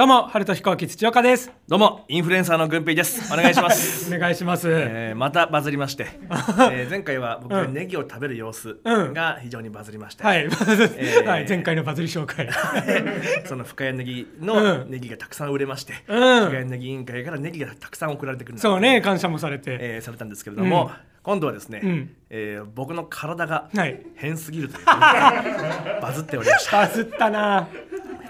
どうも、春と飛行機土岡です。どうもインフルエンサーの軍平です。お願いします。お願いします。えーまたバズりまして、えー前回は僕がうん。ネギを食べる様子うん。が非常にバズりまして、はい、ー はい、前回のバズり紹介。その深谷ネギうのん。ネギがたくさん売れまして、うん。深谷ネギ委員会からネギがたくさん送られてくるそうね、感謝もされて。えーされたんですけれども、うん。今度はですね、うん。えー僕の体がはい。変すぎるという、バズっておりました。バズったな。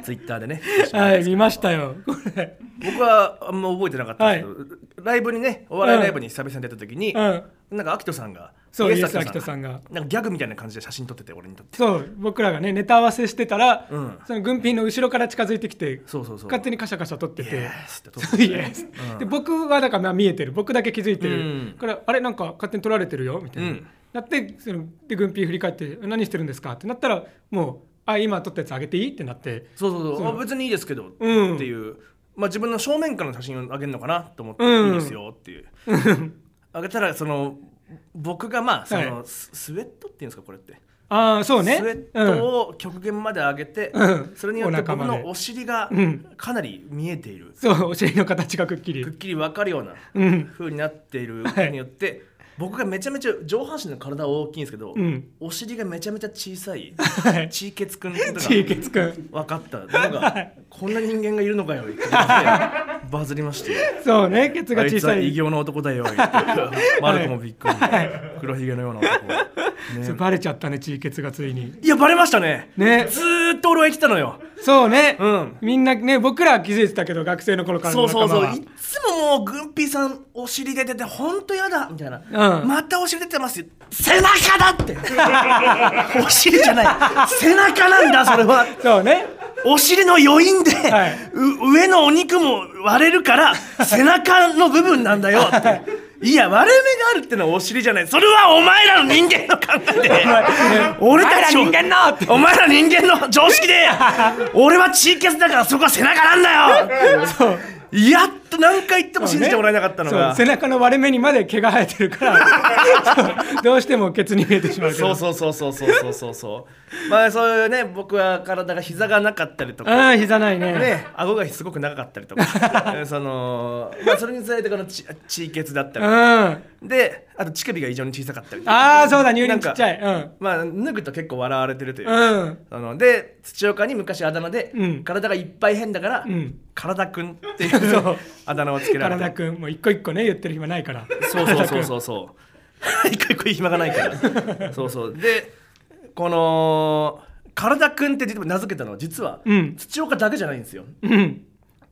ツイッターでね。はい、見ましたよ。これ。僕はあんま覚えてなかったんですけど、ライブにねお笑いライブに久々に出た時に、うん。なんかアキトさんがそう、イエス・アキトさんが。なんかギャグみたいな感じで写真撮ってて俺にとって。そう、僕らがね、ネタ合わせしてたら、うん。その軍品の後ろから近づいてきて、そうそうそう。勝手にカシャカシャ撮ってて。イエスって撮っててで僕はだからまあ見えてる。僕だけ気づいてる、うん。からあれなんか勝手に撮られてるよみたいな、うん。なってそので軍ピー振り返って「何してるんですか?」ってなったらもう「あ今撮ったやつあげていい?」ってなって。そうそうそう。あ別にいいですけど、うん。っていう、まあ、自分の正面からの写真をあげるのかなと思って、うん。いいですよっていう。あげたらその僕がまあその、はいススウェットっていうんですかこれって、ああそうね。スウェットを極限まで上げて、うん。それによって僕のお尻がうん。かなり見えている、そうお尻の形がくっきり。くっきり分かるようなうん。風になっているはいことによって、僕がめちゃめちゃ上半身の体は大きいんですけど、うん。お尻がめちゃめちゃ小さいはい。チーケツくんとがチーケツくん。分かった。のがこんな人間がいるのかよってバズりましてそうねケツがあいつは小さい異形の男だよマルコもびっくり。黒ひげのような男、ね、バレちゃったねチーケツがついに。いやバレましたね。ね。ずーっと俺は言ってたのよ。そうね、うん。みんなね僕らは気づいてたけど学生の頃からのそうそうそう。いつももうグンピーさんお尻出ててほんとやだみたいな、うんまたお尻出てますよ。背中だって。お尻じゃない。背中なんだそれは。そうね。お尻の余韻で、はい。う上のお肉も割れるから背中の部分なんだよって。いや割れ目があるってのはお尻じゃない。それはお前らの人間の考えで。俺たちお前ら人間の。ってお前ら人間の常識で。俺はチーケツだからそこは背中なんだよ。そう。やっと何回言っても信じてもらえなかったのが、ね、背中の割れ目にまで毛が生えてるから どうしてもケツに見えてしまうけど。そうそうそうそうそうそう。そうまあそういうね僕は体が膝がなかったりとか。あ膝ないね。ね顎がすごく長かったりとか。その、まあ、それにつれてこのち血だったり、うん、であと乳首が異常に小さかったりああそうだ乳輪ちっちゃい、うん、まあ脱ぐと結構笑われてるという、うん、あので土岡に昔あだ名で、うん、体がいっぱい変だから、うん、体くんっていう。あだ名をつけられて。体くんもう一個一個ね言ってる暇ないから。そうそうそうそうそう。一個一個暇がないから。そうそう。でこの体くんって名付けたのは実は、うん。土岡だけじゃないんですよ。うん。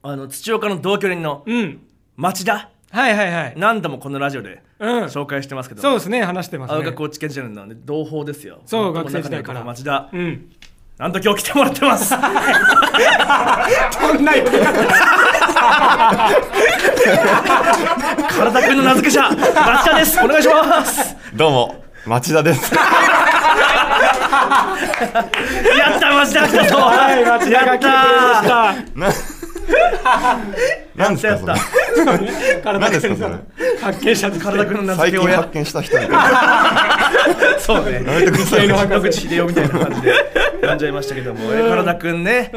あの土岡の同居人のうん。町田。はいはいはい。何度もこのラジオでうん。紹介してますけど、そうですね話してますね。青学高知県チャンネルなんで同胞ですよ。そう学生時代から。町田。うん。なんと今日来てもらってます。こんな呼び方 体くんの名付け者町田です。お願いします。どうも、町田です。やった町田が来たぞ。はい町田が来てくれましたな、なんですか、たそれ。体何ですか、それ。発見者です体くんの最近発見した人みたいな。そうね。やめてください。野口秀夫みたいな感じで呼んじゃいましたけども、え体くん。ね、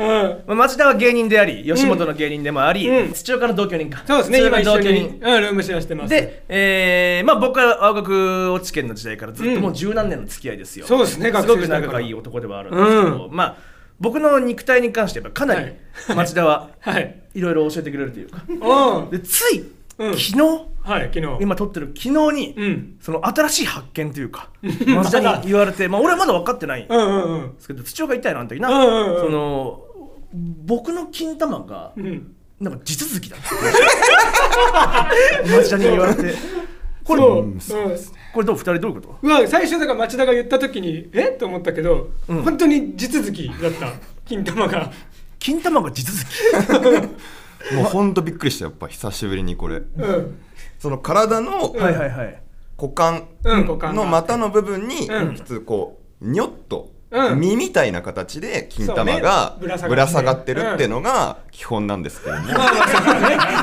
町田は芸人であり吉本の芸人でもあり、うん。土岡の同居人か。そうですね土今同居人。うんルームシェアしてます。で、えーまあ、僕は青学落ち県の時代からずっともう十何年の付き合いですよ、そうですねすごく仲がいい男ではあるんですけど、まあ僕の肉体に関してやっぱかなりはい。町田ははい。いろいろ教えてくれるというか。うん。でつい、うん。昨日はい昨日。今撮ってる昨日に、うん。その新しい発見というか町田に 言われて、まあ、俺はまだ分かってないんでうんうんうん。すけど土岡痛いなあの時な、うんうんうん。その僕の金玉がうん。なんか地続きだって 町田に言われて。これそう、うんこれどう二人どういうこと？うわ最初だから町田が言った時にえ？っと思ったけど、うん。本当に地続きだった。金玉が。金玉が地続き？もうほんとびっくりした、やっぱ久しぶりにこれ。うん。その体のはいはいはい。股間うん股間が。の股の部分に、うん。普通こう、にょっと、うん。身みたいな形で金玉がね。ぶら下がってるっていうのが基本なんですけどね。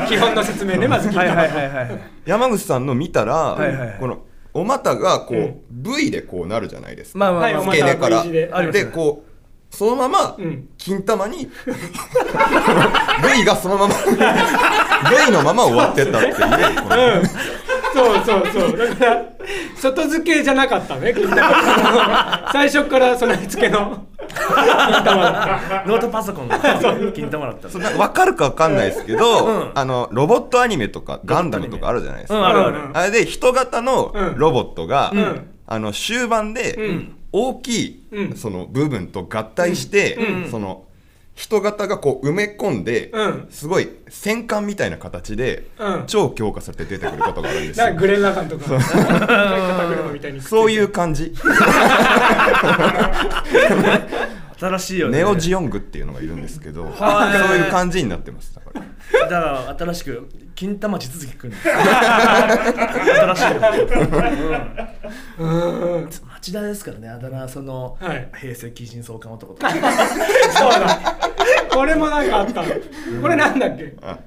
基本の説明ねまず金玉、はいはいはいはい山口さんの見たら、いはい。このお股がこう、うん。V でこうなるじゃないですか。まあまあまあ、付け根から。でこう、そのままうん。金玉に V がそのまま V のまま終わってったっていうそうそうそう。だから外付けじゃなかったね金玉。最初から備え付けの ノートパソコンの金玉だったそうなんか分かるか分かんないですけど、うん。あのロボットアニメとかガンダムとかあるじゃないですか、うん。あるある。うん。あれで人型のロボットが、ん。あの終盤でん。大きい、うん。その部分と合体して、うん。その人型がこう埋め込んで、うん。すごい戦艦みたいな形で、うん。超強化されて出てくることがあるんですよ。グレン・ラガンと か。肩車みたいにそういう感じ新しいよね。ネオジオングっていうのがいるんですけど、はい。そういう感じになってます。だからだから新しく金玉地続きくんの新しいよ、うん、町田ですからねあだ名その、はい。平成近親相関男とか。そうだ。これもなんかあったこれなんだっけ？あ。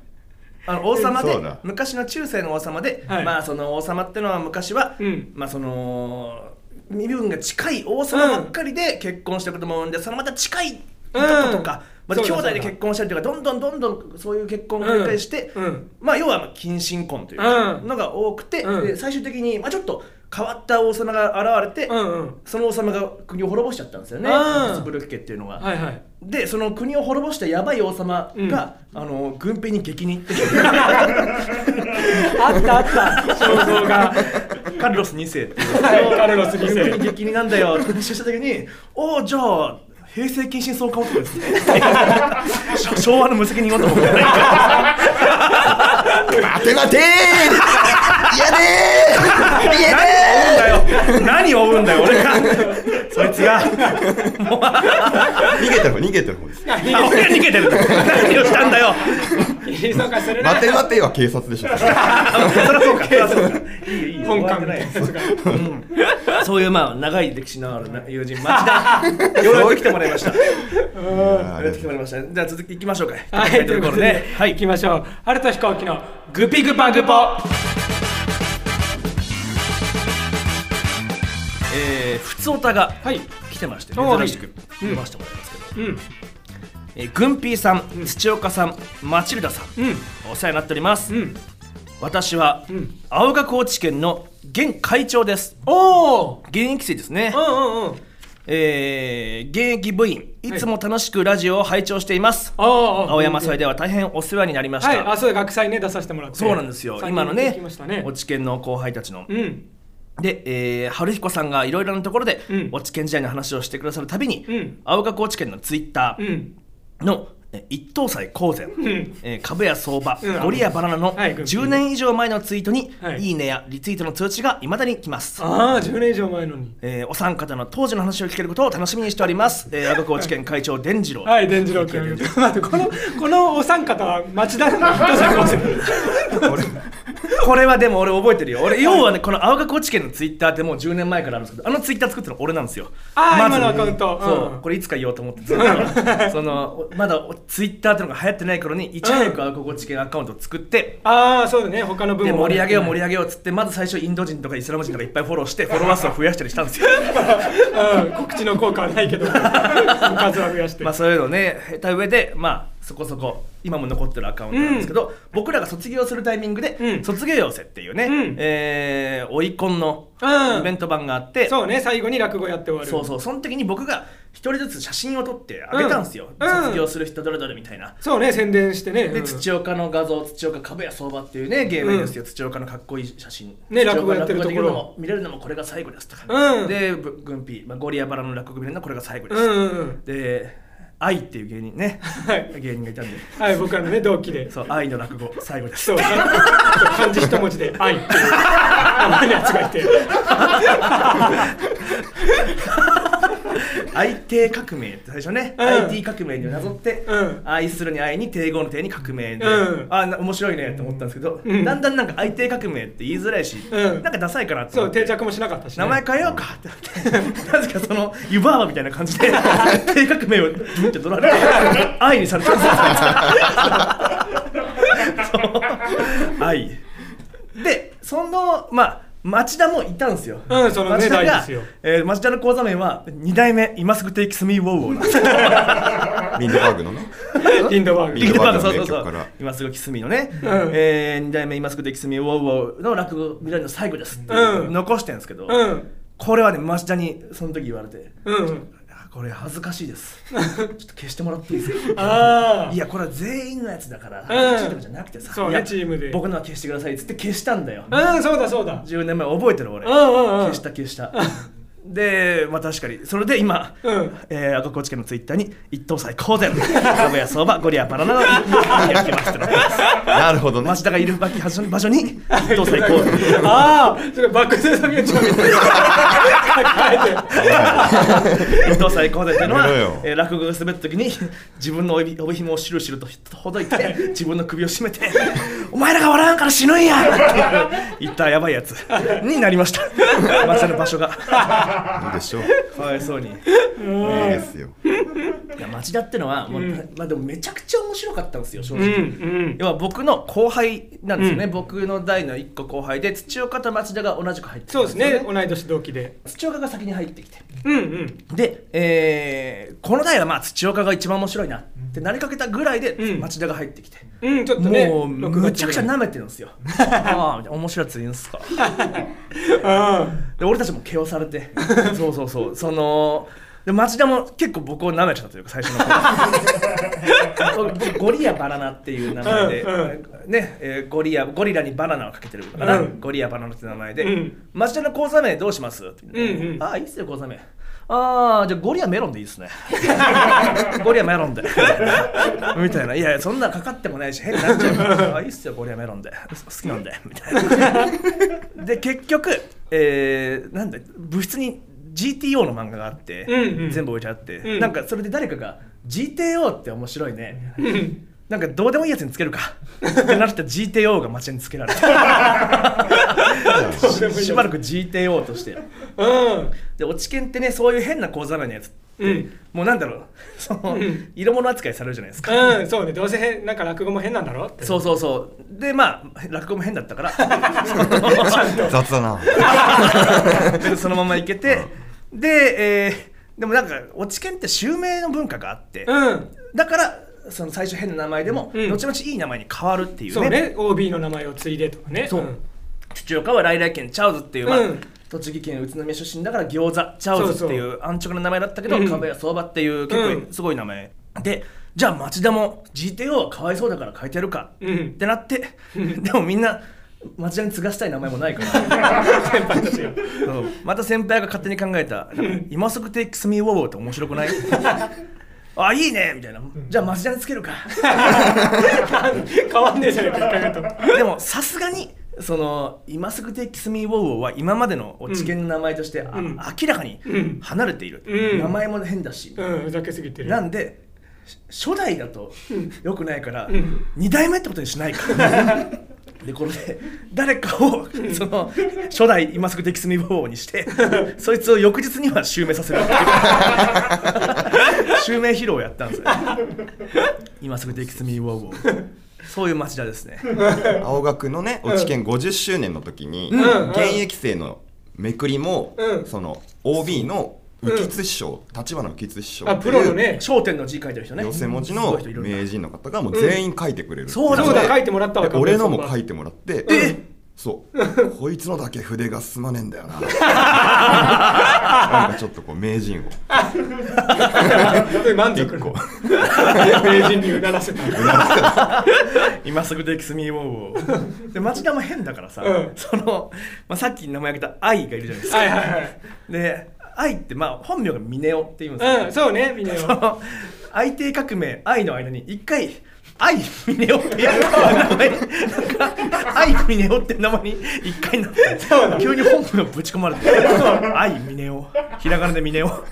あの王様で昔の中世の王様で、はい。まあその王様ってのは昔は、うん。まあその身分が近い王様ばっかりで結婚したことも多いんで、そのまた近いいとことか、また兄弟で結婚したりとかどんどんどんどんそういう結婚を繰り返して、まあ要はまあ近親婚というのが多くて、うん。で最終的にまあちょっと変わった王様が現れて、その王様が国を滅ぼしちゃったんですよね。うんハプスブルク家っていうのが。はでその国を滅ぼしたやばい王様が、うん。あの軍兵に激に行って あったあった。肖像がカルロス2世っていう。はい。カルロス2世。激になんだよ。って話をした時におおじゃあ平成近親相関男ですね。昭和の無責任男みたいな待て待てー。嫌でー。嫌でー。何を追うんだよ俺がそいつが。逃げてる方逃げてる方です。あ俺が逃げてる何をしたんだよ。そうかするな待て待ては警察でしょ。あ そりゃそうか。そりゃそうかいいよいい。よ本館終わってない。みたいそういうまあ長い歴史のある友人町田。ようやく来てもらいました。よあうやく来てもらいました。じゃあ続きいきましょうか。はい、ということで、はい、行きましょう。春と飛行機のグピグパグポ。ふつおたがはい。来てましておー珍しくはい読ませてもらいますけど、うん、えー、グンピーさん、土岡さん、マチルダさん、うん、お世話になっております。うん。私は、ん青学高知県の現会長です。おお。現役生ですねう。んうんうん。えー、現役部員、いつも楽しくラジオを拝聴しています。ああ、青山祭では大変お世話になりました。はい、あ、そうだ、学祭ね、出させてもらって。そうなんですよ。今のね。落研の後輩たちの。うん。で、えー、春彦さんがいろいろなところで、うん落研時代の話をしてくださるたびに、うん青学高知県のツイッタうーん。の、え一等祭公然、んえー株や相場、うんゴリやバナナのはい10年以上前のツイートに、はいい、いねやリツイートの通知がいまだに来ます。ああ、10年以上前のに。えーお三方の当時の話を聞けることを楽しみにしております。えー、青学高知県会長伝次郎。はい、伝次郎君。待って、この、このお三方は町田の。これはでも俺覚えてるよ。俺、要はね、この青学高知県のツイッターってもう10年前からあるんですけど、あのツイッター作ったの俺なんですよ。あーまず。今のアカウント。そう、うん。これいつか言おうと思ってずっとその、まだツイッターってのが流行ってない頃に、いち早く青学高知県アカウントを作って、ああ、そうだね、他の分でも盛り上げよう盛り上上げようっつってまず最初インド人とかイスラム人とかいっぱいフォローしてフォロワー数を増やしたりしたんですよ。げ うん、告知の効果はないけど、数は増やして。まあそういうのをね経た上でまあそこそこ今も残ってるアカウントなんですけど、僕らが卒業するタイミングで、うん。卒業寄せっていうね、うん。えー、オイコンのうん。イベント版があって、そうね、最後に落語やって終わる。そうそうその時に僕が一人ずつ写真を撮ってあげたんですよ、うん。卒業する人どれどれみたいな。そうね、宣伝してね。でうん土岡の画像土岡株や相場っていうね芸名ですよ、土岡のかっこいい写真。ね落語やってるところ。も見れるのもこれが最後ですとか、うん。でぶ軍ピ、まあ、ゴリアバラの落語見れるのはこれが最後です、うんうんうん。で愛っていう芸人ね、はい。芸人がいたんで。はい、僕らのね、同期で。そう愛の落語最後です。そう、漢字一文字で 愛っていう。名前のやつがいて。愛帝革命って最初ね、うん。IT 革命になぞって、うん。愛するに愛に帝語の帝に革命で、うん。あな面白いねって思ったんですけど、うん。だんだんなんか愛帝革命って言いづらいし、うん。なんかダサいかなってそう、定着もしなかったしね。名前変えようかってなって。なぜかその湯婆婆みたいな感じで 帝革命をブンって取られて愛にされちゃうんですよ。そう。愛。でそのまあ町田もいたんですよ、うんそのね町田が大ですよ、えー町田の講座名は2代目今すぐテイキスミーウォーウォー。なんですよリンドバーグのね。リンドバーグ。リンドバーグそうリそうそう。今すぐキスミーのね、うん。えー、2代目今すぐでキスミーウォーウォーの落語未来の最後ですってうん。残してるんですけど、うん。これはね町田にその時言われて。うんあこれ恥ずかしいです。ちょっと消してもらっていいですか？ああいやこれは全員のやつだからん。恥ずかしいとかじゃなくてさ、そうねチームで。僕のは消してくださいっつって消したんだよ。うんそうだそうだ。10年前覚えてる俺。うんうんうん。消した消したでまあ確かに。それで今、うん。えー、赤コーチ家のツイッターに一等祭公然かぐや相場ゴリアバナナ。の焼きますってなってますなるほどね。町田がいる場所場所に一等祭公然ああそれバック・トゥ・ザ・ミュージアムみた。い な一等祭公然っていうのはえー、落語が滑った時に自分の帯帯紐をしるしるとほどいて自分の首を絞めて「お前らが笑わんから死ぬんや!」って言ったやばいやつになりました。町田の場所がいいでしょ。うかわいそうに。いいですよ。いや町田ってのはもう、まあでもめちゃくちゃ面白かったんですよ正うん直、うん。要は僕の後輩なんですよね、うん。僕の代の1個後輩で土岡と町田が同じく入ってきたそうですね。よ同い年同期で。土岡が先に入ってきて。うんうん。で、えーこの代はまあ土岡が一番面白いなってなりかけたぐらいでうん。町田が入ってきて、うんちょっとねもう6む月ちゃくちゃ舐めてるんですよ。ああ面白いやついるんすか。あ で俺たちも毛をされて そうそうそう。そので町田も結構僕を舐めちゃったというか最初の頃。僕 ゴリアバナナっていう名前で、うんね、えーゴリアゴリラにバナナをかけてるから、うん。ゴリアバナナって名前で、うん。町田の講座名どうしますってうんうんああいいっすよ講座名ああじゃあゴリアメロンでいいっすね。ゴリアメロンで。みたいな。いやいやそんなかかってもないし変になっちゃう。からあいいっすよゴリアメロンで。好きなんで。みたいな。で結局、えー、なんだ部室に GTO の漫画があって、うんうん。全部置いてあって、うん。なんかそれで誰かが GTO って面白いね。うんなんかどうでもいいやつにつけるか。ってなって GTO が街につけられて。しばらく GTO として。うん。で落研ってねそういう変な講座名のやつって、うん。もうなんだろう。その、うん。色物扱いされるじゃないですか、うんそうね。どうせ変なんか落語も変なんだろって。そうそうそう。でまあ落語も変だったから。雑だな。でそのままいけて、で、えーでもなんか落研って襲名の文化があって、うん。だからその最初変な名前でも、うん。後々いい名前に変わるっていうね。そうね。OB の名前を継いでとかね。そう。ん。土岡は来来県チャウズっていう、まあうん。栃木県宇都宮出身だから餃子チャウズっていう安直な名前だったけどうん。壁屋相場っていう結うん。構すごい名前、でじゃあ町田も GTO はかわいそうだから変えてやるかうん。ってなって、でもみんな町田に継がしたい名前もないから。先輩たちがまた先輩が勝手に考えた「今すぐ Takes Me Wow」って面白くない？あいいね。みたいな。じゃあ町田につけるか。変わんねえじゃねえかでもさすがにその今すぐ Takes Me Wow は今までの落ち研の名前として、あうん。明らかにうん。離れている、うん。名前も変だし、うんふざけすぎてる。なんでし初代だとよくないから、ん。二代目ってことにしないかでこれで誰かを その初代今すぐ Takes Me Wow にして そいつを翌日には襲名させるっていう。襲名披露をやったんですよ。今すぐ Takes Me Wow そういう町田ですね。青学のね落研50周年の時に、うん。現役生のめくりも、うん。その OB の浮津師匠立花浮津師匠あプロのね商店の字書いてる人ね。寄せ文字の名人の方がもう全員書いてくれるそう。だそうだ書いてもらったわで俺のも書いいてもらってえそう。こいつのだけ筆が進まねえんだよな。なんかちょっとこう名人を。て満足。一個名人にうならせた。今すぐ Takes Me Wow で町田も変だからさ、うん。その、まあ、さっき名前挙げた愛がいるじゃないですか、はいはいはい。で愛ってまあ本名が峰夫っていうんですよ、うんそうねみんなよその愛帝革命愛の間に一回愛峰夫って名前。になんか愛峰夫って名前に一回なって急に本名ぶち込まれて愛峰夫ひらがなで峰夫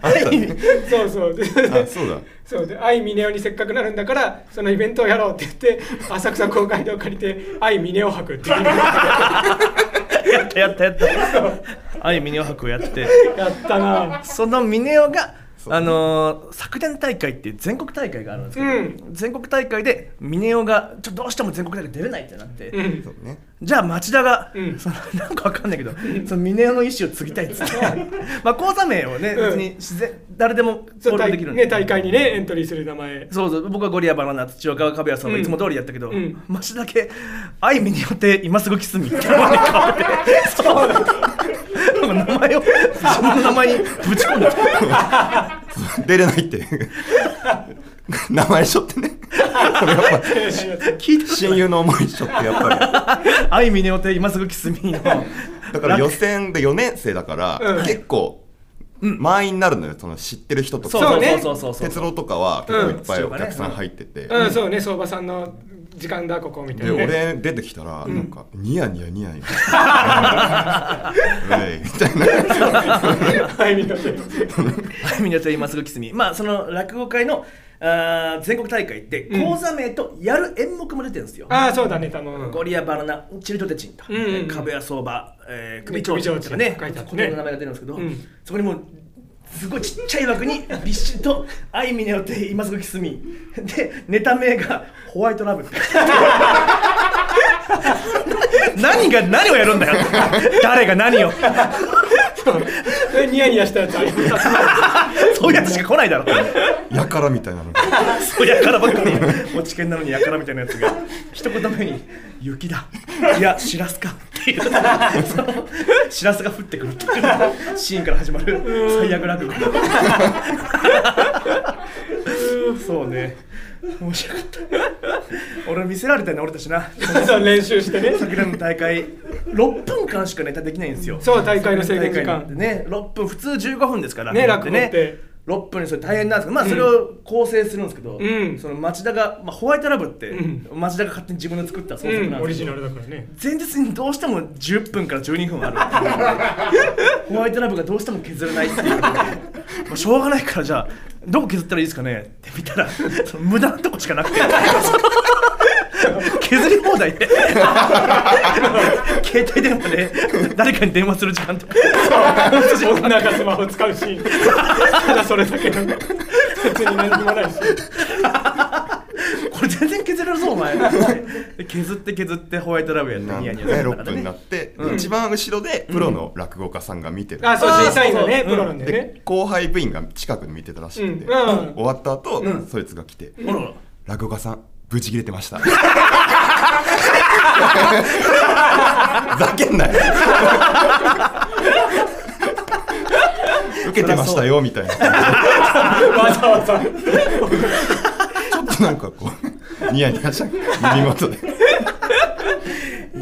愛そうそう。であそうだ。そうで愛峰夫にせっかくなるんだからそのイベントをやろうって言って浅草公会堂を借りて愛峰夫博っていうやったやったやった。愛峰夫博をやって。やったな。その峰夫があのー昨年大会って全国大会があるんですけど、うん。全国大会で峰夫がちょっとどうしても全国大会出れないってなって、うん。じゃあ町田が、うん。そのなんかわかんないけど、その峰夫の意思を継ぎたいっつって。まあ講座名をね、うん。別に自然誰でも登録できるんね大会にねエントリーする名前。そうそう。僕はゴリアバナナ土岡壁谷さんもうん。いつも通りやったけど、うん。マシだけ「愛見によって今すぐキスミ」って そう。なんか名前を。自分の名前にぶち込んでた出れないって。名前しょってね。これやっぱ聞い。て親友の思いしょってやっぱり「愛見によって今すぐキスミ」のだから予選で4年生だから、うん。結構満員になるのよ。その知ってる人とか。そうそうねそうそうそう。鉄郎とかは結構いっぱいうんお客さん入ってて、うん。そうね。相場さんの時間だここみたいでな。ね俺出てきたらなんかニヤニヤニヤニヤ。うい。みたいな。はいみたいな愛見によって今すぐキスミまあその落語会のあー全国大会ってうん。講座名とやる演目も出てるんですよ、ああそうだね多分。ゴリアバナナチルトテチンと、うん。うんうん株や相場、えー、首首長とかね。ね。この名前が出るんですけど、うん。そこにもうすごいちっちゃい枠にびっしりと「愛見によって今すぐキスミ」でネタ名が「ホワイトラブ」何が何をやるんだよ。誰が何を。ニヤニヤしたやつありそういうやつしか来ないだろ。やからみたいなの。そうやからばっかり。落ち研なのにやからみたいなやつが。一言目に「雪だ」いや「しらすか」っていう。しらすが降ってくる。っていうシーンから始まる。最悪落語そうね。面白かった。俺見せられたよね俺たちな。練習してね。昨年の大会6分間しかネタできないんですよ。そう大会の制限時間。ね6分普通15分ですから。ね落語って。6分にそれ大変なんですけどまあそれを構成するんですけど、うん。その町田が、まあ、ホワイトラブって、うん。町田が勝手に自分で作った創作うんオリジナなん。ですけど、ルだからね。前日にどうしても10分から12分ある ホワイトラブがどうしても削れないっていう。まあ、しょうがないからじゃあどこ削ったらいいですかねって見たらその無駄なとこしかなくて削り放題で携帯電話で誰かに電話する時間とか。女がスマホ使うシーン。ただそれだけ。の別に何にもないし。これ全然削れるぞお前。で削って削ってホワイトラブやってなんニヤニヤ6する中で分になって、うん。一番後ろでプロの落語家さんが見てる、あそう審査員がねプロなん。だよね。で後輩部員が近くで見てたらしくて、うん。うん。終わった後、うん。そいつが来て。ほらほら「落語家さんブチ切れてました」ふざけんなよ受けてましたよみたいなわざわざちょっとなんかこうニヤニヤした耳元で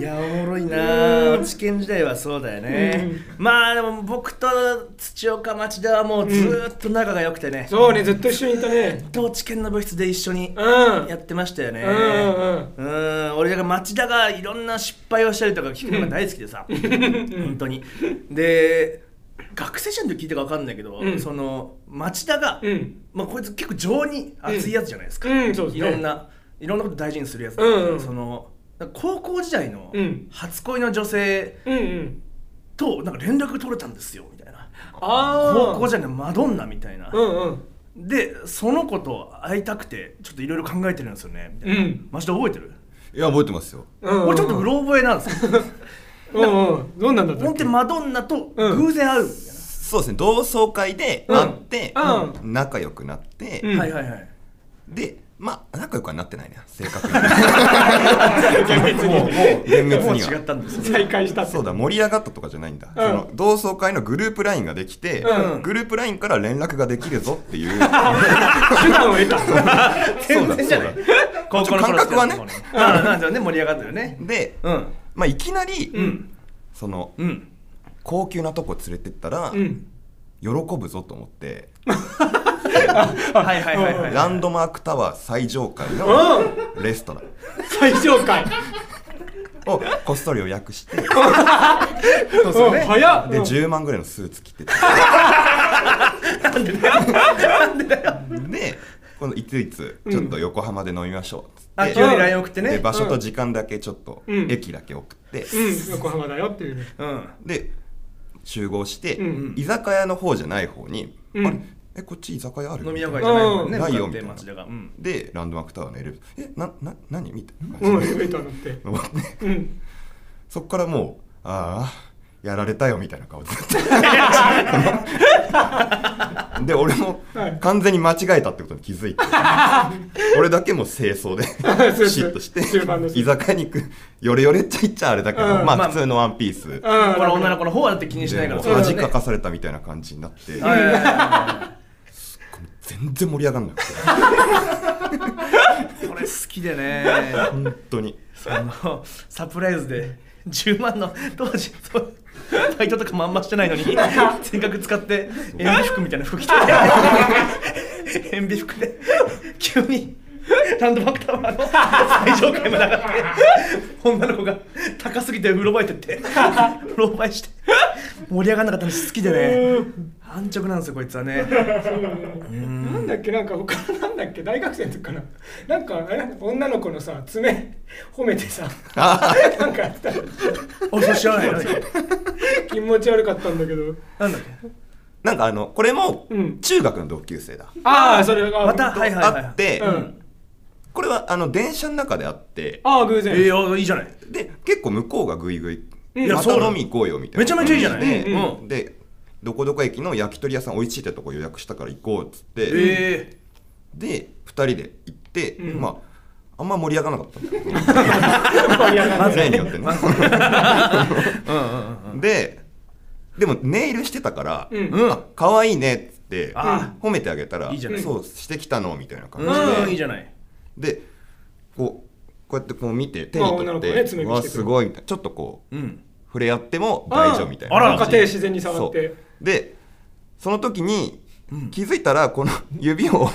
いやおもろいな。あ知見時代はそうだよね、まあでも僕と土岡町田はもうずーっと仲が良くてね、そうねずっと一緒にいたね。と知見の部室で一緒にうん。やってましたよね。うんうんうん。俺だから町田がいろんな失敗をしたりとか聞くのが大好きでさ、本当に。で学生時代の時聞いたか分かんないけど、うん。その町田が、うん。まあ、こいつ結構情に熱いやつじゃないですか、うん。ね。いろんないろんなこと大事にするやつだうんうん。その高校時代のうん。初恋の女性となんか連絡取れたんですよみたいな。あ高校時代のマドンナみたいな、うんうん。でその子と会いたくてちょっといろいろ考えてるんですよねみたいな、うん。マジで覚えてる、いや覚えてますよ。うん俺ちょっとうろ覚えなんですよ。うんうんどんなんだったっけ？本当にマドンナとうん。偶然会うみたいな、そうですね。同窓会で会って、う仲良くなって、うん。はいはいはい。でまあ仲良くはなってないな正確に。厳密もうもには。違ったんですよ再会したそうだ盛り上がったとかじゃないんだ、ん。その同窓会のグループ LINE ができて、うん。グループ LINE から連絡ができるぞっていう。手段を得た。全然じゃない。高校の頃感覚はね。ああなんね盛り上がったよね。で、うん。まあ、いきなり、うん。そのうん。高級なとこ連れてったら、うん喜ぶぞと思って、はいはいはいはい。ランドマークタワー最上階のうん。レストラン。最上階。をこっそり予約して。でそうですよね。うん早っ。うん。10万ぐらいのスーツ着てて。でこのいついつちょっと横浜で飲みましょうっつって、あ急に LINE 送ってね。で場所と時間だけちょっとうん。駅だけ送って、うん。横浜だよっていうね。うん。で集合して、うん。居酒屋の方じゃない方に、うん。あれ？えこっち居酒屋ある？飲み屋街じゃないもんね。ないよみたいなでランドマークタワーのエレベーター。えなな何？みたいな。うん。エ感じでレベーター乗って。登ってうん。そっからもうああやられたよみたいな顔ずっと で俺もはい。完全に間違えたってことに気づいて。俺だけもう清掃で ピシッとして居酒屋に行く。ヨレヨレっちゃ言っちゃあれだけど、うん。まあまあ。普通のワンピース、うん。これ女の子の方はだって気にしないから。恥ねかかされたみたいな感じになって、全然盛り上がんなくて。いこれ好きでね。本当に。あのサプライズで10万の当時そうバイトとかもあんましてないのに せっかく使って 塩ビ服みたいな服着て 塩ビ服で急にランドマークタワーの最上階まで上がって女の子が高すぎてうろばいてってうろばいして盛り上がんなかったの好きでね。安直なんですよこいつはね。なんだっけなんか他のなんだっけ大学生の時かな。なんかあれ女の子のさ爪褒めてさなんかやってた。おそれ知らない何気持ち悪かったんだけど。なんだっけ？なんかあのこれもうん。中学の同級生だ、ああそれがまたはいはいはい。あって、うんこれはあの電車の中であってああ偶然。えー、いいじゃない。で結構向こうがグイグイうん。また飲み行こうよみたいな。めちゃめちゃいいじゃない。で,、うん。でどこどこ駅の焼き鳥屋さん美味しいってとこ予約したから行こうっつって、えで2人で行って、うん。まああんま盛り上がらなかった。んだよ盛り上がる例によってね。んうんうんででもネイルしてたからうん。うんあ可愛いねっつってあ褒めてあげたらいいじゃない。そうしてきたのみたいな感じうん、いいでじゃないでこうこうやってこう見て手まあに取って爪見せてくる。うわすごいみたいな。ちょっとこううん。触れ合っても大丈夫みたいな。あら手自然に触って。そう。でその時に気づいたらこの 指を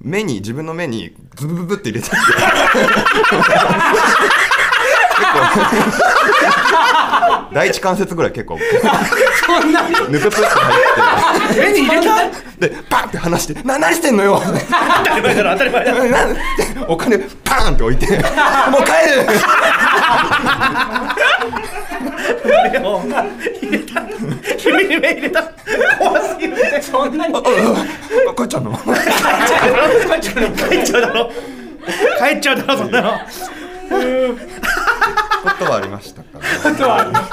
目に自分の目にズブブブって入れちゃって。結構 第一関節ぐらい結構。そんなに？ぬくぷって入っ目に入れた？てでパンって離して「な何してんのよ!」当たり前だろ当たり前だろなんでお金パーンって置いて「もう帰る!入れた。指に目入れた。怖すぎるね。そんなに？あ」あ帰っちゃうの。帰っちゃうだろ。帰っちゃうだろそんなの ことはありましたからことはあります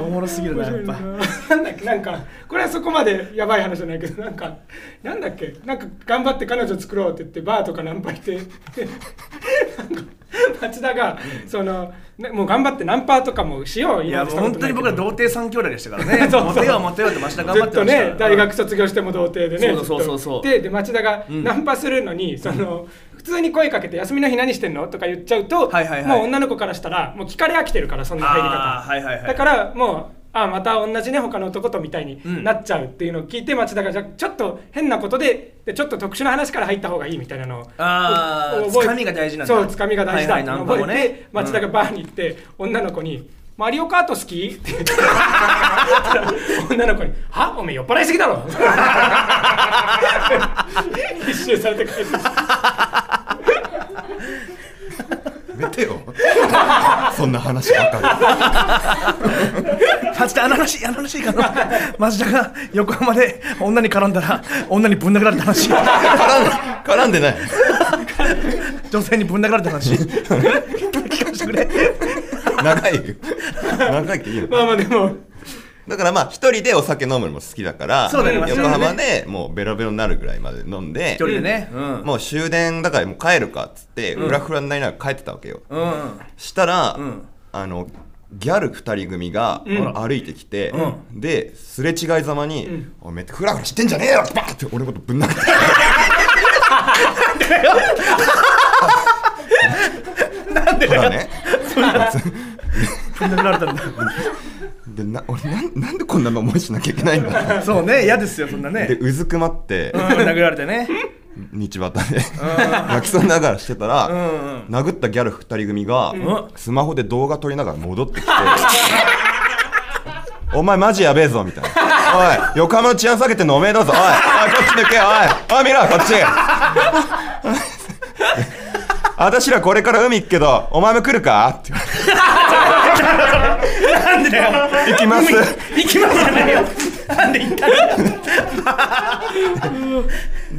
おもろすぎるなやっぱ。なんだっけなんかこれはそこまでやばい話じゃないけどなんかなんだっけなんか頑張って彼女作ろうって言ってバーとかナンパしてなんか町田がそのねもう頑張ってナンパとかもしよういやもう本当に僕ら童貞三兄弟でしたからね。そうそう。モテようモテようって増田頑張っずってとましたから。ね大学卒業しても童貞でねそうそうそうそう。ずっと。でで町田がん。ナンパするのに、その普通に声かけて「休みの日何してんの?」とか言っちゃうと、はいはいはい。もう女の子からしたらもう聞かれ飽きてるからそんな入り方、はいはいはい。だからもうあまた同じね他の男とみたいにうん。なっちゃうっていうのを聞いて町田がじゃあちょっと変なことででちょっと特殊な話から入った方がいいみたいなのをあー覚えつかみが大事なんだ。そうつかみが大事だはいはいね。覚えて町田がバーに行って女の子に「マリオカート好き?」って言って女の子に「は？おめえ酔っ払いすぎだろ」一周されて帰ってきたやめてよ。そんな話ばか町田あの話あの話いいかな。町田が横浜で女に絡んだら女にぶん殴られた話。り絡んで絡んでない。女性にぶん殴られた話。聞かせてくれ。長いよ。長いっていいのまあまあでもだからまあ一人でお酒飲むのも好きだからそうだね。横浜でもうベロベロになるぐらいまで飲んで一人でね。うん。もう終電だからもう帰るかっつってフラフラになりながら帰ってたわけよ。うん。したら、うん。あのギャル2人組がん。歩いてきて、うですれ違いざまに「んおめえフラフラしてんじゃねえよ!」バーって俺のことぶん殴って。なんでほらね。ぶん殴られたんだ でな俺なんなんでこんな思いしなきゃいけないんだ そうね嫌ですよそんなでねうずくまってうん殴られてね。道端で泣きそうながらしてたら、うんうん。殴ったギャル2人組が、ん。スマホで動画撮りながら戻ってきてお前マジやべえぞみたいな。おい横浜の治安下げてんのおめえだぞおい。おいこっち抜けおい。おい見ろこっち。私らこれから海行くけどお前も来るか？って言われてなんでだよ。行きます。行きますじゃないよ。なんで言ったの？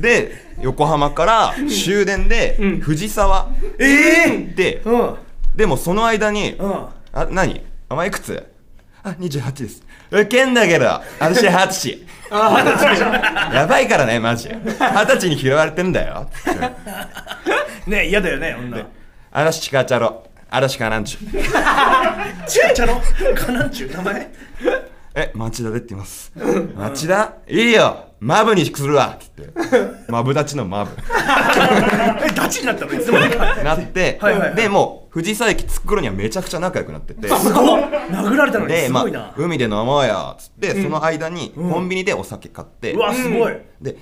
で横浜から終電で藤沢ええ行って、うん。でもその間にうん「あ何？お前いくつ?」あ28です。ウケんだけど私二十歳。やばいからねマジ。二十歳に拾われてんだよ。ね嫌だよね女。嵐チカチャロ嵐かなんちゅチューチャロカナンチ ュ？名前？え町田でって言います。町田？いいよ。マブにするわ。って言って。マブダチのマブ。えダチになったの？いつの間にか。なってはいはいはい。でもう藤沢駅着く頃にはめちゃくちゃ仲良くなってて。すごっ殴られたのに？ですまごいな。あ、海で飲もうよ。っつって、その間にコンビニでお酒買って、うわすごい。で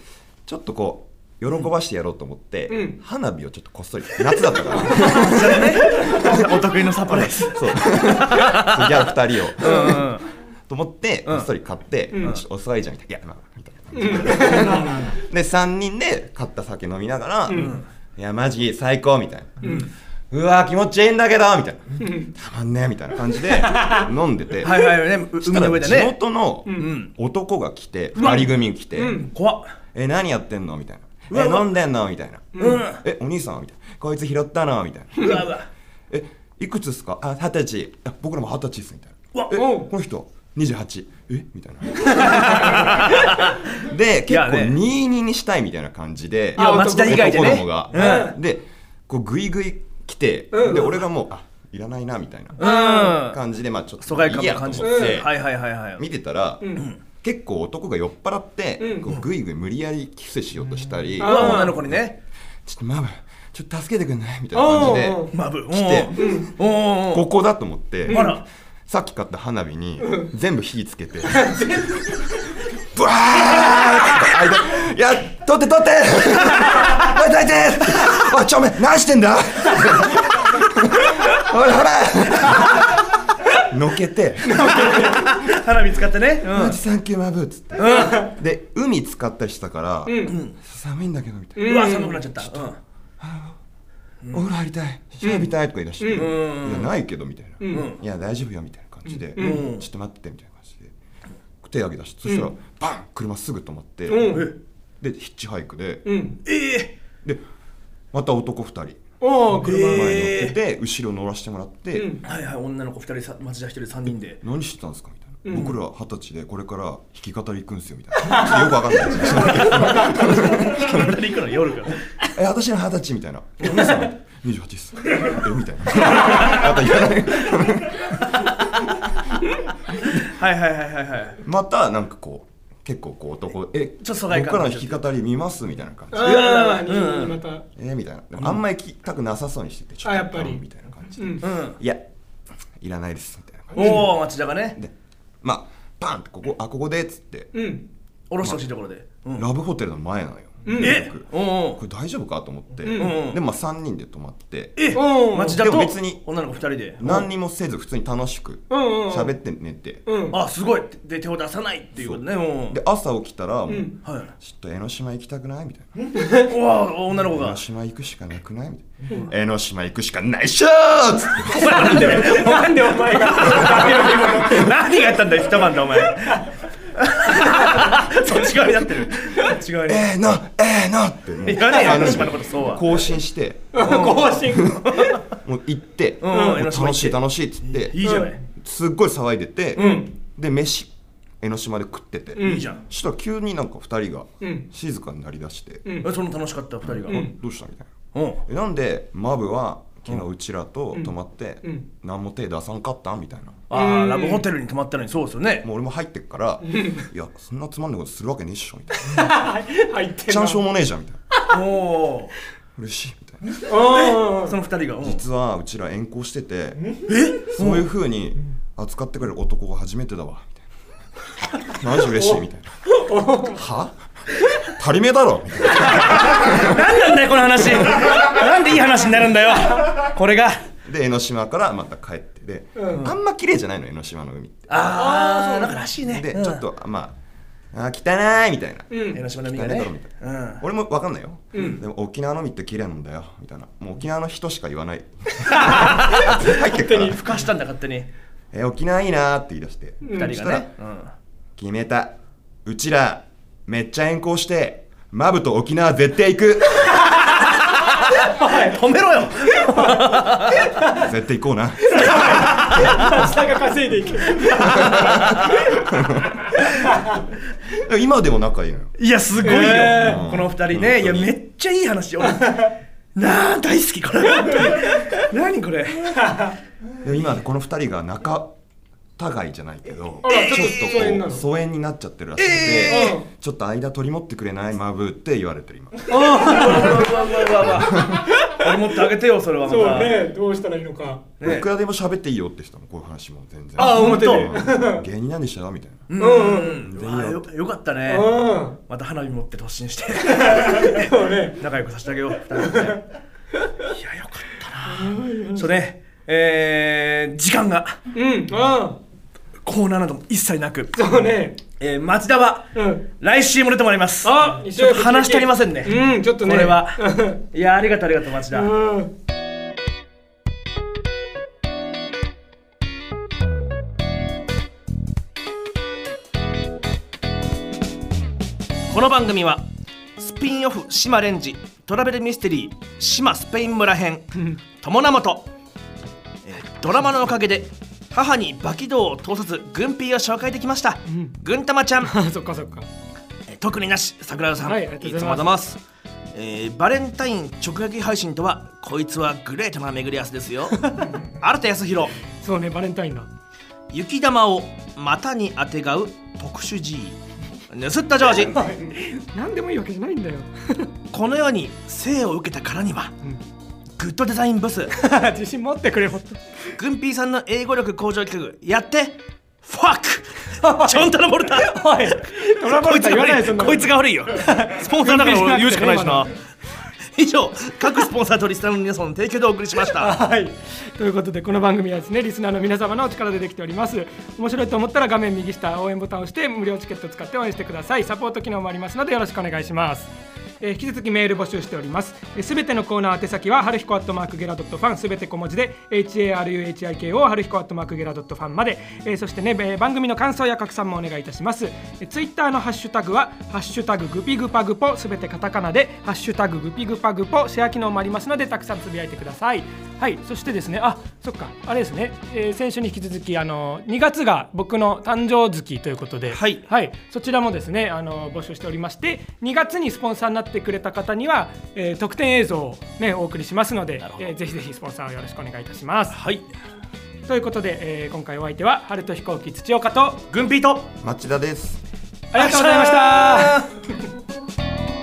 ちょっとこう喜ばしてやろうと思って、ん。花火をちょっとこっそり夏だったから。お得意のサプライズ。そう。ギャル2人を。うんうんと思ってこっそり買って、ん。ちょっと遅いじゃんみたいな。いやまあみたいな感じ。でで3人で買った酒飲みながら、いやマジ最高みたいな、うわ気持ちいいんだけどみたいな、たまんねえみたいな感じで 飲んでて、はいはいねう海そしたら地の上でね。元のん。男が来て2人組来て。うん「怖っ。え何やってんの?」みたいな「うわうわえ飲んでんの?」みたいな。うん「えお兄さん?」みたいな「こいつ拾ったの?」みたいな。うわうわ「えいくつっすか?」あ二十歳あ僕らも二十歳っす」みたいな。えこの人28え？みたいな。で結構いやね。22にしたいみたいな感じで。町田以外でね。男どもが、でこうグイグイ来て、うん。で俺がもうあいらないなみたいなうん。感じでまあちょっと疎外感いいやとも感じ思ってて、はいはいはいはい。見てたら、ん結構男が酔っ払って、うん。こうグイグイ無理やりキスしようとしたり、うあわ女の子にね。ちょっとマブちょっと助けてくんない？みたいな感じでおうおうマブ。来ておおおおここだと思って、あら。さっき買った花火に全部火つけて、ブワーって間いや取って取って。おいどいて。おいちょお前何してんだ？ほら。ほらのけて花火使ってね。うん。マジサンキューマブっつって、で海使ったりしたから、寒いんだけどみたいな、うわ寒くなっちゃった。うん。お風呂入りたい。シャワー浴びたいとか言い出して、うん。いやないけどみたいな、ん。いや大丈夫よみたいな感じで、うん。ちょっと待ってみたいな感じで。手挙げ出して、そしたらバン車すぐ止まって、うん。え？でヒッチハイクで、うん。え？えでまた男2人。おお車前に乗えってて、後ろ乗らせてもらって、うん。はいはい女の子二人さ町田一人三人で。何してたんですか？僕ら二十歳でこれから弾き語り行くんすよみたいな。よくわかんないです二人行くの夜から。え私の二十歳みたいな「お姉さん。28です」えみたいな。また言わないはいはいはいはいはい。またなんかこう結構こう男えちょっと僕らの弾き語り見ますみたいな感じ。でまた。えみたいな。あんまり聞きたくなさそうにしててちょっとあやっぱり。みたいな感じで、うん。うんいやいらないですみたいな感じおお町田がね。でまあパンってここあここでっつって、うん。下ろしてほしいところで。うんラブホテルの前なのよ、うん。え？これ大丈夫かと思って、うんでまあ3人で泊まって。え？町田と？別に。女の子二人で？何にもせず普通に楽しくうんうんうん。喋って寝て、うん。あすごい。で手を出さないっていうことね。う。んで朝起きたらもう、ん。はい。ちょっと江ノ島行きたくないみたいな。うわ女の子が。江ノ島行くしかなくないみたいな。江ノ島行くしかないっしょーっつって。なでお前が。何があったんだよ一晩でお前 そっち側になってる。そっち側に。えーのえーの。ってもう言わねえよ江ノ島のことそうは。更新して。更新。もう行って、うんもう楽しい楽しい。っつって、いいじゃないすっごい騒いでて、ん。で飯江ノ島で食ってて、いいじゃん。そしたら急になんか2人がうん。静かになりだして、うん。えその楽しかった二人が。どうしたみたいな。うん。えなんでマブは昨日うちらと泊まって、うん。何も手出さんかったんみたいな。ああラブホテルに泊まったのにそうですよね。もう俺も入ってっからいやそんなつまんないことするわけねえっしょみたいな。入ってちゃんしょうもねえじゃんみたいな。おお嬉しいみたいな。おその二人が。うん。実はうちら遠行しててそういう風に扱ってくれる男が初めてだわみたいな。マジ嬉しいみたいな。は？足りめえだろ。何なんだよこの話。なんでいい話になるんだよ。これが。で江ノ島からまた帰って。で、あんま綺麗じゃないの江ノ島の海って。ああなんからしいねで、うん。ちょっとまああ汚いみたいな、うん。江ノ島の海がね。うん。俺も分かんないよ、でも沖縄の海って綺麗なんだよ。みたいな。もう沖縄の人しか言わない。入ってっから。ふかしたんだ勝手に。え沖縄いいなーって言い出して、二人がね。うん。決めた。うちらめっちゃ遠行してマブと沖縄絶対行く。止めろよ。絶対行こうな。松田が稼いでいける今でも仲いいのよ。いやすごいよ、へこの二人ね。いやめっちゃいい話。俺なあ大好きこれ。何これ。今この二人が仲違いじゃないけどちょっと疎遠なのこう疎遠になっちゃってるらしくて、えーちょっと間取り持ってくれないマブって言われてる今。うわうわうわうわうわ俺持ってあげてよそれはそうねどうしたらいいのか。ね。いくらでも喋っていいよって人もこういう話も全然。あ本当表で。うん。芸人なんでしたよみたいな。うん。うんよよかったね。うん。また花火持って突進して。そうね。仲良くさせてあげよういやよかったな。そうね。えー、時間が。うん。あコーナーなども一切なく、そうね。えー、町田はうん。来週も出てもらいます。あちょっと話し足りませんね。うんちょっとね。これは。いやありがとうありがとう町田、うん。この番組はスピンオフ島レンジトラベルミステリー島スペイン村編 友名元、えードラマのおかげで母にバキ道を通さず軍ピーを紹介できました、ん。軍玉ちゃん。あ そっかそっか。えー特になし桜田さん、はいいつもざいます。えーバレンタイン直撃配信とはこいつはグレートな巡り合わせですよ。新田康弘。そうねバレンタインだ雪玉を股にあてがう特殊 G 盗ったジョージ。何でもいいわけじゃないんだよ。この世に生を受けたからには、んグッドデザインブス。自信持ってくれグンピーさんの英語力向上企画。やってファックチョンタラボルタ。おいトラボこいつルタ言わないそんなこいつが悪いよ。スポンサーだから俺言うしかないしな。以上各スポンサーとリスナーの皆さんの提供でお送りしました。はい、ということでこの番組はですねリスナーの皆様のお力でできております。面白いと思ったら画面右下応援ボタンを押して無料チケットを使って応援してください。サポート機能もありますのでよろしくお願いしますえー引き続きメール募集しております。すべてのコーナー宛先は春彦アットマークゲラドットファンすべて小文字で HARUHIKO 春彦アットマークゲラドットファンまで、えーそしてね、えー番組の感想や拡散もお願いいたします。えーツイッターのハッシュタグはハッシュタググピグパグポすべてカタカナでハッシュタググピグパグポシェア機能もありますのでたくさんつぶやいてください。はいそしてですねあそっかあれですね、えー先週に引き続きあの2月が僕の誕生月ということで。はい。はい、そちらもですねあの募集しておりまして2月にスポンサーになってくれた方には、えー特典映像を、ね、お送りしますのでえーぜひぜひスポンサーをよろしくお願いいたします。はいということで、えー今回お相手は春と飛行機土岡とグンピーと町田ですありがとうございました。